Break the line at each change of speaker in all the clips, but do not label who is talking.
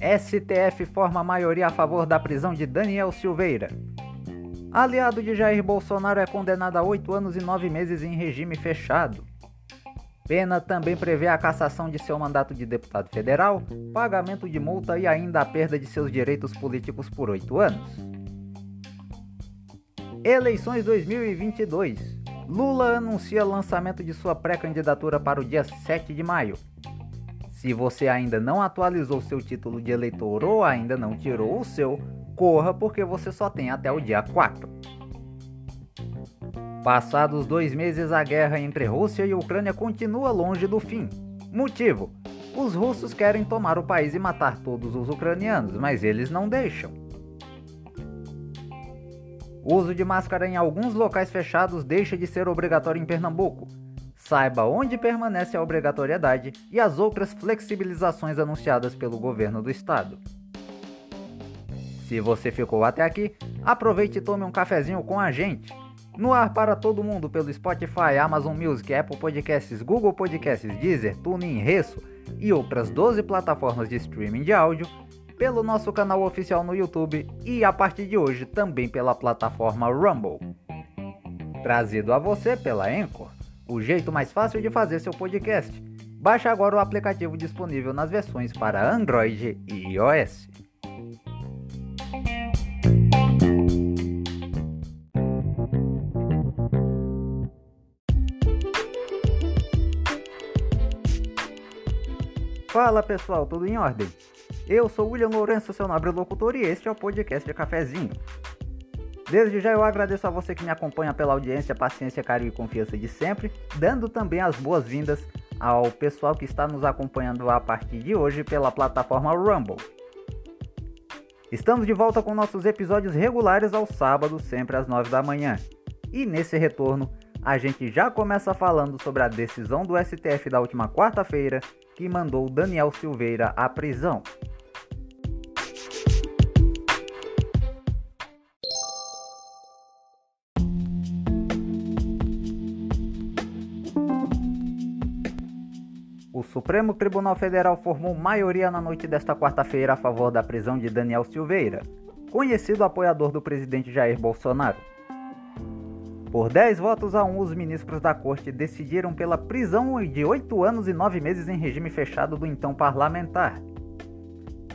STF forma maioria a favor da prisão de Daniel Silveira. Aliado de Jair Bolsonaro é condenado a oito anos e nove meses em regime fechado. Pena também prevê a cassação de seu mandato de deputado federal, pagamento de multa e ainda a perda de seus direitos políticos por oito anos. Eleições 2022. Lula anuncia lançamento de sua pré-candidatura para o dia 7 de maio. Se você ainda não atualizou seu título de eleitor ou ainda não tirou o seu, corra porque você só tem até o dia 4. Passados dois meses, a guerra entre Rússia e Ucrânia continua longe do fim. Motivo: os russos querem tomar o país e matar todos os ucranianos, mas eles não deixam. O uso de máscara em alguns locais fechados deixa de ser obrigatório em Pernambuco. Saiba onde permanece a obrigatoriedade e as outras flexibilizações anunciadas pelo governo do estado. Se você ficou até aqui, aproveite e tome um cafezinho com a gente. No ar para todo mundo pelo Spotify, Amazon Music, Apple Podcasts, Google Podcasts, Deezer, TuneIn, Resso e outras 12 plataformas de streaming de áudio, pelo nosso canal oficial no YouTube e a partir de hoje também pela plataforma Rumble. Trazido a você pela Anchor o jeito mais fácil de fazer seu podcast. Baixe agora o aplicativo disponível nas versões para Android e iOS. Fala pessoal, tudo em ordem? Eu sou William Lourenço, seu nobre locutor, e este é o podcast de Cafezinho. Desde já eu agradeço a você que me acompanha pela audiência, paciência, carinho e confiança de sempre, dando também as boas-vindas ao pessoal que está nos acompanhando a partir de hoje pela plataforma Rumble. Estamos de volta com nossos episódios regulares aos sábados, sempre às 9 da manhã. E nesse retorno, a gente já começa falando sobre a decisão do STF da última quarta-feira que mandou Daniel Silveira à prisão. Supremo Tribunal Federal formou maioria na noite desta quarta-feira a favor da prisão de Daniel Silveira, conhecido apoiador do presidente Jair Bolsonaro. Por 10 votos a 1, os ministros da corte decidiram pela prisão de 8 anos e 9 meses em regime fechado do então parlamentar.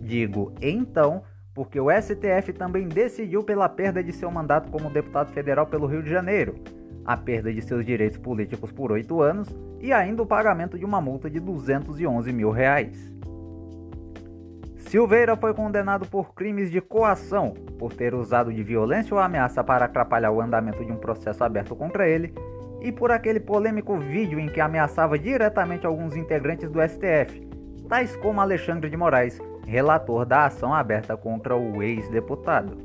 Digo então, porque o STF também decidiu pela perda de seu mandato como deputado federal pelo Rio de Janeiro, a perda de seus direitos políticos por 8 anos e ainda o pagamento de uma multa de 211 mil reais. Silveira foi condenado por crimes de coação, por ter usado de violência ou ameaça para atrapalhar o andamento de um processo aberto contra ele, e por aquele polêmico vídeo em que ameaçava diretamente alguns integrantes do STF, tais como Alexandre de Moraes, relator da ação aberta contra o ex-deputado.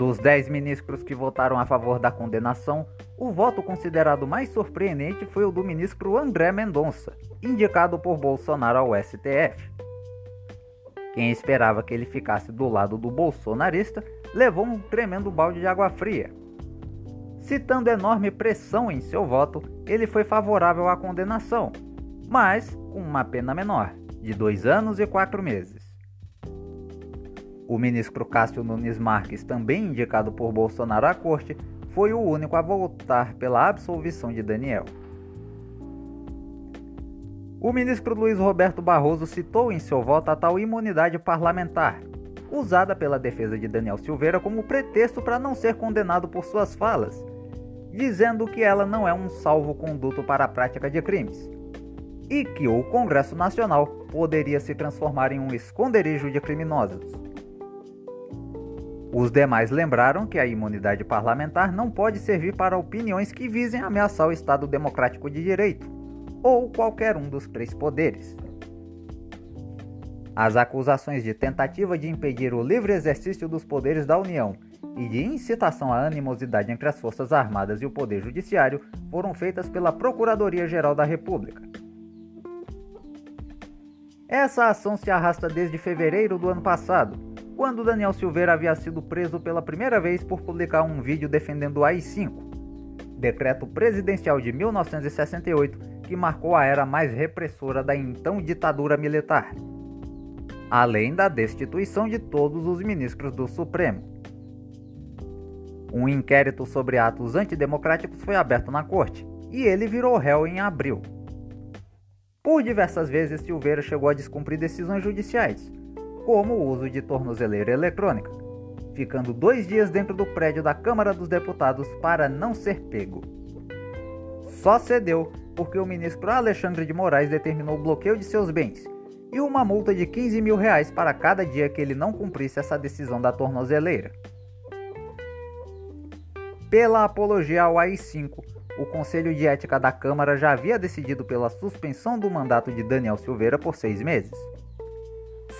Dos 10 ministros que votaram a favor da condenação, o voto considerado mais surpreendente foi o do ministro André Mendonça, indicado por Bolsonaro ao STF. Quem esperava que ele ficasse do lado do bolsonarista levou um tremendo balde de água fria. Citando enorme pressão em seu voto, ele foi favorável à condenação, mas com uma pena menor, de dois anos e quatro meses. O ministro Cássio Nunes Marques, também indicado por Bolsonaro à corte, foi o único a votar pela absolvição de Daniel. O ministro Luiz Roberto Barroso citou em seu voto a tal imunidade parlamentar, usada pela defesa de Daniel Silveira como pretexto para não ser condenado por suas falas, dizendo que ela não é um salvo-conduto para a prática de crimes e que o Congresso Nacional poderia se transformar em um esconderijo de criminosos. Os demais lembraram que a imunidade parlamentar não pode servir para opiniões que visem ameaçar o Estado Democrático de Direito ou qualquer um dos três poderes. As acusações de tentativa de impedir o livre exercício dos poderes da União e de incitação à animosidade entre as Forças Armadas e o Poder Judiciário foram feitas pela Procuradoria-Geral da República. Essa ação se arrasta desde fevereiro do ano passado quando Daniel Silveira havia sido preso pela primeira vez por publicar um vídeo defendendo o AI-5. decreto presidencial de 1968 que marcou a era mais repressora da então ditadura militar, além da destituição de todos os ministros do Supremo. Um inquérito sobre atos antidemocráticos foi aberto na corte e ele virou réu em abril. Por diversas vezes, Silveira chegou a descumprir decisões judiciais, como o uso de tornozeleira eletrônica, ficando dois dias dentro do prédio da Câmara dos Deputados para não ser pego. Só cedeu porque o ministro Alexandre de Moraes determinou o bloqueio de seus bens e uma multa de 15 mil reais para cada dia que ele não cumprisse essa decisão da tornozeleira. Pela apologia ao AI-5, o Conselho de Ética da Câmara já havia decidido pela suspensão do mandato de Daniel Silveira por seis meses.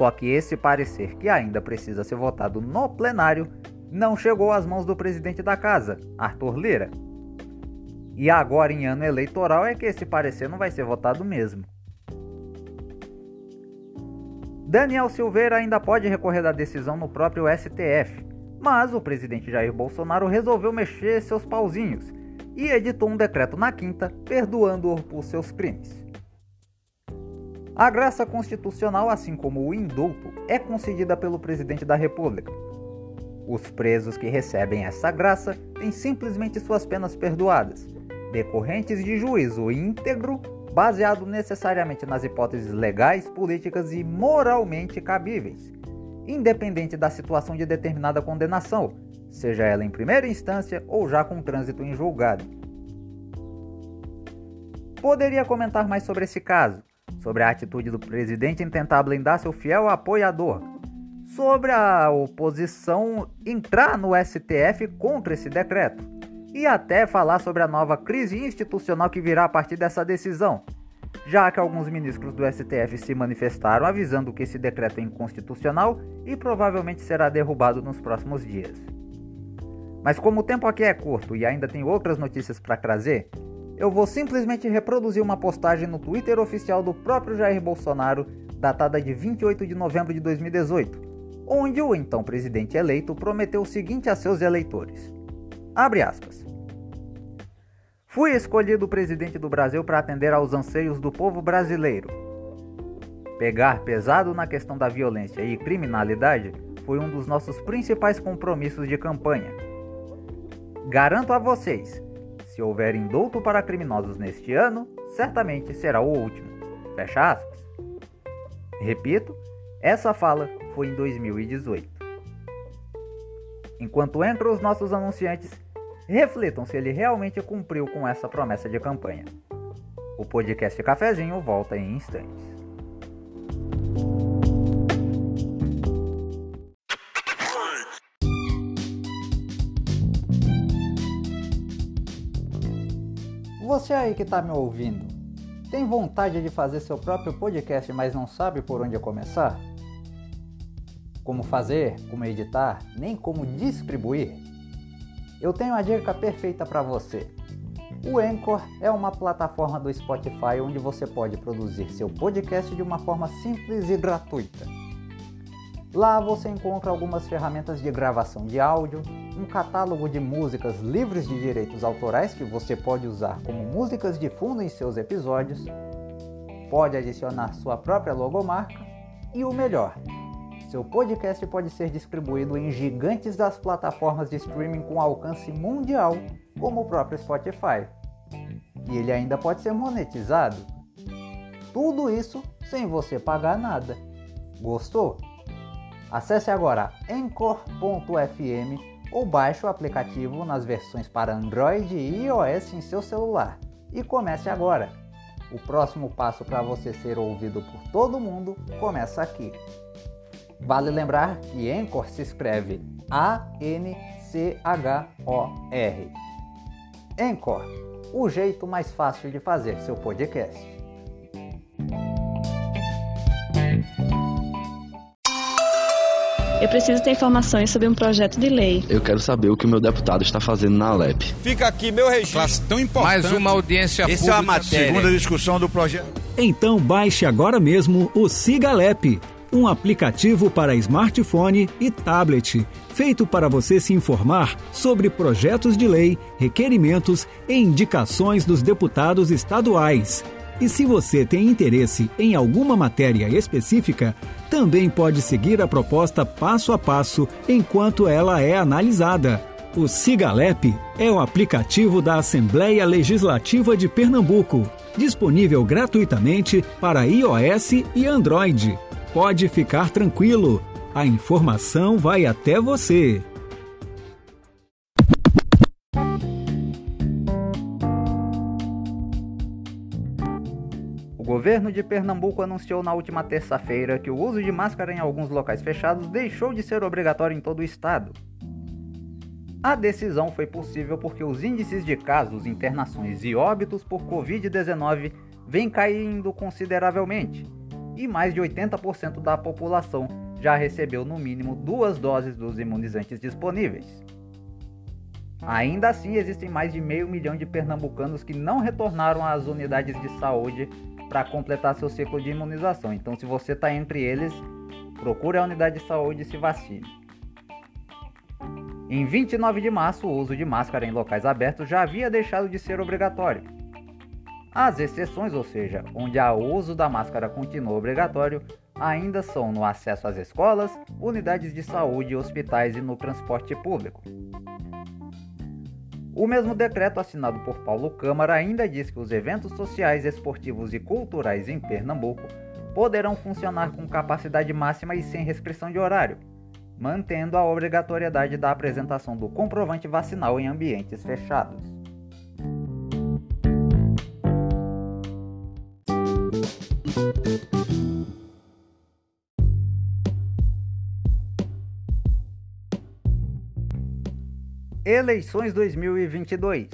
Só que esse parecer, que ainda precisa ser votado no plenário, não chegou às mãos do presidente da casa, Arthur Lira. E agora, em ano eleitoral, é que esse parecer não vai ser votado mesmo. Daniel Silveira ainda pode recorrer da decisão no próprio STF, mas o presidente Jair Bolsonaro resolveu mexer seus pauzinhos e editou um decreto na quinta, perdoando-o por seus crimes. A graça constitucional, assim como o indulto, é concedida pelo presidente da República. Os presos que recebem essa graça têm simplesmente suas penas perdoadas, decorrentes de juízo íntegro, baseado necessariamente nas hipóteses legais, políticas e moralmente cabíveis, independente da situação de determinada condenação, seja ela em primeira instância ou já com trânsito em julgado. Poderia comentar mais sobre esse caso, sobre a atitude do presidente em tentar blindar seu fiel apoiador, sobre a oposição entrar no STF contra esse decreto, e até falar sobre a nova crise institucional que virá a partir dessa decisão, já que alguns ministros do STF se manifestaram avisando que esse decreto é inconstitucional e provavelmente será derrubado nos próximos dias. Mas como o tempo aqui é curto e ainda tem outras notícias para trazer, eu vou simplesmente reproduzir uma postagem no Twitter oficial do próprio Jair Bolsonaro, datada de 28 de novembro de 2018, onde o então presidente eleito prometeu o seguinte a seus eleitores: Abre aspas. Fui escolhido presidente do Brasil para atender aos anseios do povo brasileiro. Pegar pesado na questão da violência e criminalidade foi um dos nossos principais compromissos de campanha Garanto a vocês, se houver indulto para criminosos neste ano, certamente será o último. Fecha aspas. Repito, essa fala foi em 2018. Enquanto entram os nossos anunciantes, reflitam se ele realmente cumpriu com essa promessa de campanha. O podcast Cafezinho volta em instantes. Você aí que está me ouvindo, tem vontade de fazer seu próprio podcast, mas não sabe por onde começar? Como fazer, como editar, nem como distribuir? Eu tenho a dica perfeita para você. O Anchor é uma plataforma do Spotify onde você pode produzir seu podcast de uma forma simples e gratuita. Lá você encontra algumas ferramentas de gravação de áudio, um catálogo de músicas livres de direitos autorais que você pode usar como músicas de fundo em seus episódios, pode adicionar sua própria logomarca e o melhor, seu podcast pode ser distribuído em gigantes das plataformas de streaming com alcance mundial, como o próprio Spotify. E ele ainda pode ser monetizado. Tudo isso sem você pagar nada. Gostou? Acesse agora anchor.fm ou baixe o aplicativo nas versões para Android e iOS em seu celular e comece agora. O próximo passo para você ser ouvido por todo mundo começa aqui. Vale lembrar que Anchor se escreve A-N-C-H-O-R. Anchor, o jeito mais fácil de fazer seu podcast.
Eu preciso ter informações sobre um projeto de lei.
Eu quero saber o que o meu deputado está fazendo na Alep.
Fica aqui meu registro.
tão importante.
Mais uma audiência
Essa
pública.
é a matéria.
Segunda discussão do projeto.
Então baixe agora mesmo o Siga Alep
um aplicativo para smartphone e tablet, feito para você se informar sobre projetos de lei, requerimentos e indicações dos deputados estaduais. E se você tem interesse em alguma matéria específica, também pode seguir a proposta passo a passo enquanto ela é analisada. O Sigalep é o aplicativo da Assembleia Legislativa de Pernambuco, disponível gratuitamente para iOS e Android. Pode ficar tranquilo, a informação vai até você.
Governo de Pernambuco anunciou na última terça-feira que o uso de máscara em alguns locais fechados deixou de ser obrigatório em todo o estado. A decisão foi possível porque os índices de casos, internações e óbitos por Covid-19 vêm caindo consideravelmente, e mais de 80% da população já recebeu no mínimo duas doses dos imunizantes disponíveis. Ainda assim, existem mais de meio milhão de pernambucanos que não retornaram às unidades de saúde para completar seu ciclo de imunização. Então, se você está entre eles, procure a unidade de saúde e se vacine. Em 29 de março, o uso de máscara em locais abertos já havia deixado de ser obrigatório. As exceções, ou seja, onde o uso da máscara continua obrigatório, ainda são no acesso às escolas, unidades de saúde, hospitais e no transporte público. O mesmo decreto assinado por Paulo Câmara ainda diz que os eventos sociais, esportivos e culturais em Pernambuco poderão funcionar com capacidade máxima e sem restrição de horário, mantendo a obrigatoriedade da apresentação do comprovante vacinal em ambientes fechados. Eleições 2022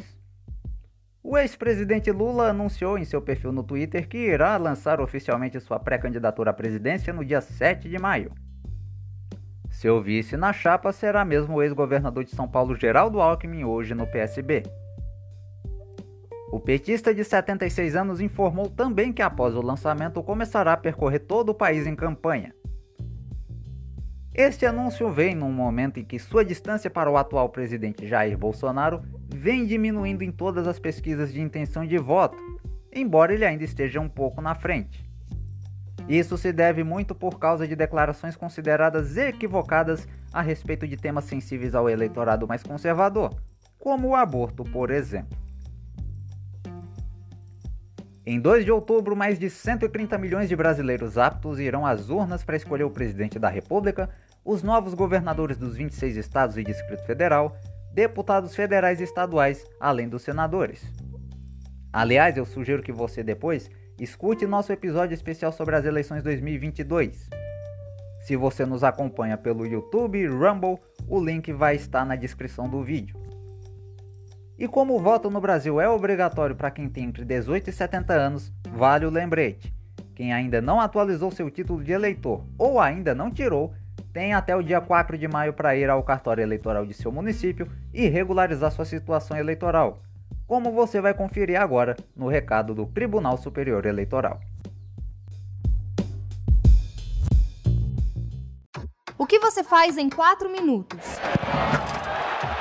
O ex-presidente Lula anunciou em seu perfil no Twitter que irá lançar oficialmente sua pré-candidatura à presidência no dia 7 de maio. Seu vice na chapa será mesmo o ex-governador de São Paulo Geraldo Alckmin, hoje no PSB. O petista de 76 anos informou também que após o lançamento começará a percorrer todo o país em campanha. Este anúncio vem num momento em que sua distância para o atual presidente Jair Bolsonaro vem diminuindo em todas as pesquisas de intenção de voto, embora ele ainda esteja um pouco na frente. Isso se deve muito por causa de declarações consideradas equivocadas a respeito de temas sensíveis ao eleitorado mais conservador, como o aborto, por exemplo. Em 2 de outubro, mais de 130 milhões de brasileiros aptos irão às urnas para escolher o presidente da República os novos governadores dos 26 estados e Distrito Federal, deputados federais e estaduais, além dos senadores. Aliás, eu sugiro que você depois escute nosso episódio especial sobre as eleições 2022. Se você nos acompanha pelo YouTube Rumble, o link vai estar na descrição do vídeo. E como o voto no Brasil é obrigatório para quem tem entre 18 e 70 anos, vale o lembrete. Quem ainda não atualizou seu título de eleitor ou ainda não tirou, tem até o dia 4 de maio para ir ao cartório eleitoral de seu município e regularizar sua situação eleitoral, como você vai conferir agora no recado do Tribunal Superior Eleitoral.
O que você faz em 4 minutos?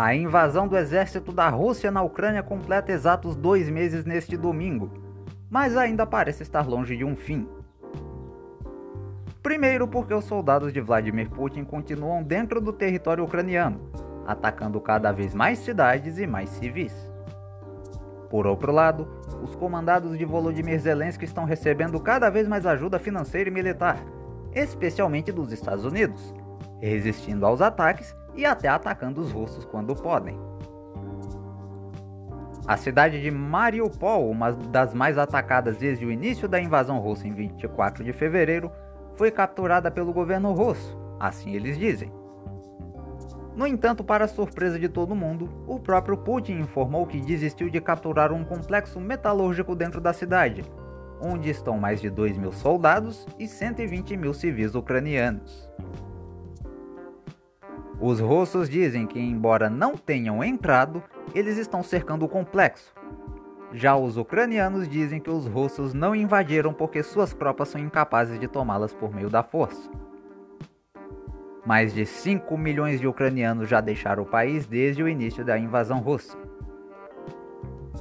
A invasão do exército da Rússia na Ucrânia completa exatos dois meses neste domingo, mas ainda parece estar longe de um fim. Primeiro, porque os soldados de Vladimir Putin continuam dentro do território ucraniano, atacando cada vez mais cidades e mais civis. Por outro lado, os comandados de Volodymyr Zelensky estão recebendo cada vez mais ajuda financeira e militar, especialmente dos Estados Unidos, resistindo aos ataques e até atacando os russos quando podem. A cidade de Mariupol, uma das mais atacadas desde o início da invasão russa em 24 de fevereiro, foi capturada pelo governo russo, assim eles dizem. No entanto, para surpresa de todo mundo, o próprio Putin informou que desistiu de capturar um complexo metalúrgico dentro da cidade, onde estão mais de 2 mil soldados e 120 mil civis ucranianos. Os russos dizem que, embora não tenham entrado, eles estão cercando o complexo. Já os ucranianos dizem que os russos não invadiram porque suas tropas são incapazes de tomá-las por meio da força. Mais de 5 milhões de ucranianos já deixaram o país desde o início da invasão russa.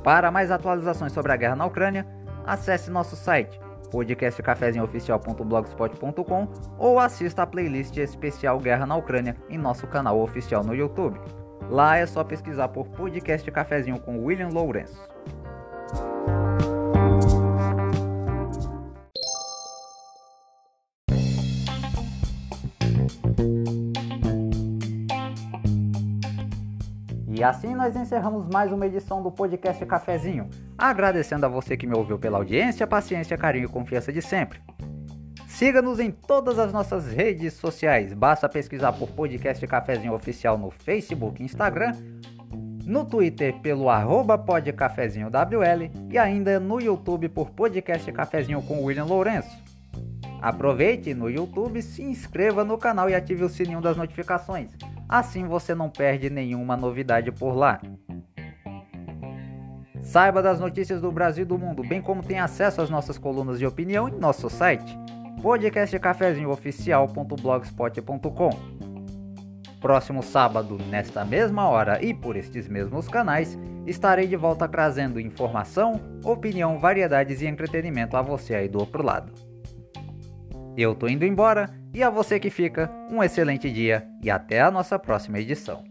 Para mais atualizações sobre a guerra na Ucrânia, acesse nosso site podcastcafezinhooficial.blogspot.com ou assista a playlist especial Guerra na Ucrânia em nosso canal oficial no YouTube. Lá é só pesquisar por Podcast Cafezinho com William Lourenço. E assim nós encerramos mais uma edição do podcast Cafezinho, agradecendo a você que me ouviu pela audiência, paciência, carinho e confiança de sempre. Siga-nos em todas as nossas redes sociais, basta pesquisar por podcast Cafezinho Oficial no Facebook e Instagram, no Twitter pelo arroba podcafezinhowl e ainda no YouTube por podcast Cafezinho com William Lourenço. Aproveite no YouTube, se inscreva no canal e ative o sininho das notificações Assim você não perde nenhuma novidade por lá. Saiba das notícias do Brasil e do mundo, bem como tem acesso às nossas colunas de opinião em nosso site podcastcafezinhooficial.blogspot.com. Próximo sábado, nesta mesma hora e por estes mesmos canais, estarei de volta trazendo informação, opinião, variedades e entretenimento a você aí do outro lado. Eu tô indo embora e a você que fica, um excelente dia e até a nossa próxima edição.